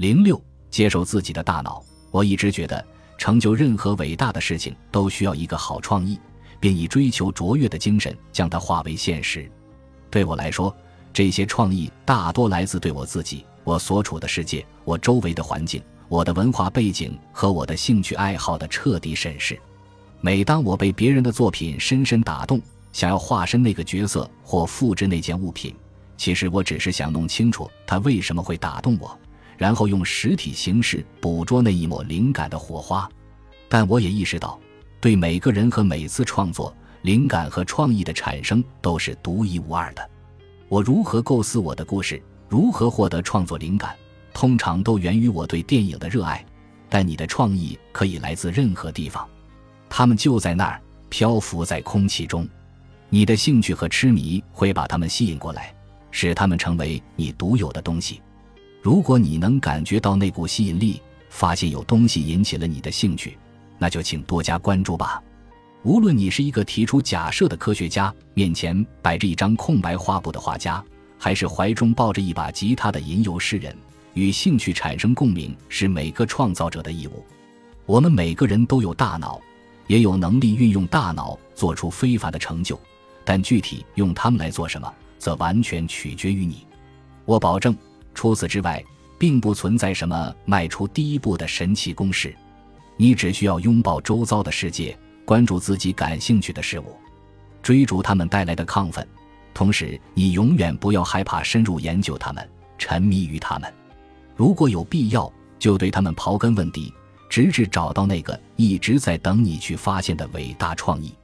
零六，接受自己的大脑。我一直觉得，成就任何伟大的事情都需要一个好创意，并以追求卓越的精神将它化为现实。对我来说，这些创意大多来自对我自己、我所处的世界、我周围的环境、我的文化背景和我的兴趣爱好的彻底审视。每当我被别人的作品深深打动，想要化身那个角色或复制那件物品，其实我只是想弄清楚它为什么会打动我，然后用实体形式捕捉那一抹灵感的火花。但我也意识到，对每个人和每次创作，灵感和创意的产生都是独一无二的。我如何构思我的故事，如何获得创作灵感，通常都源于我对电影的热爱。但你的创意可以来自任何地方，它们就在那儿漂浮在空气中。你的兴趣和痴迷会把它们吸引过来，使它们成为你独有的东西。如果你能感觉到那股吸引力，发现有东西引起了你的兴趣，那就请多加关注吧。无论你是一个提出假设的科学家，面前摆着一张空白画布的画家，还是怀中抱着一把吉他的吟游诗人，与兴趣产生共鸣是每个创造者的义务。我们每个人都有大脑，也有能力运用大脑做出非凡的成就。但具体用它们来做什么，则完全取决于你。我保证，除此之外，并不存在什么迈出第一步的神奇公式。你只需要拥抱周遭的世界，关注自己感兴趣的事物，追逐他们带来的亢奋。同时，你永远不要害怕深入研究他们，沉迷于他们。如果有必要，就对他们刨根问底，直至找到那个一直在等你去发现的伟大创意。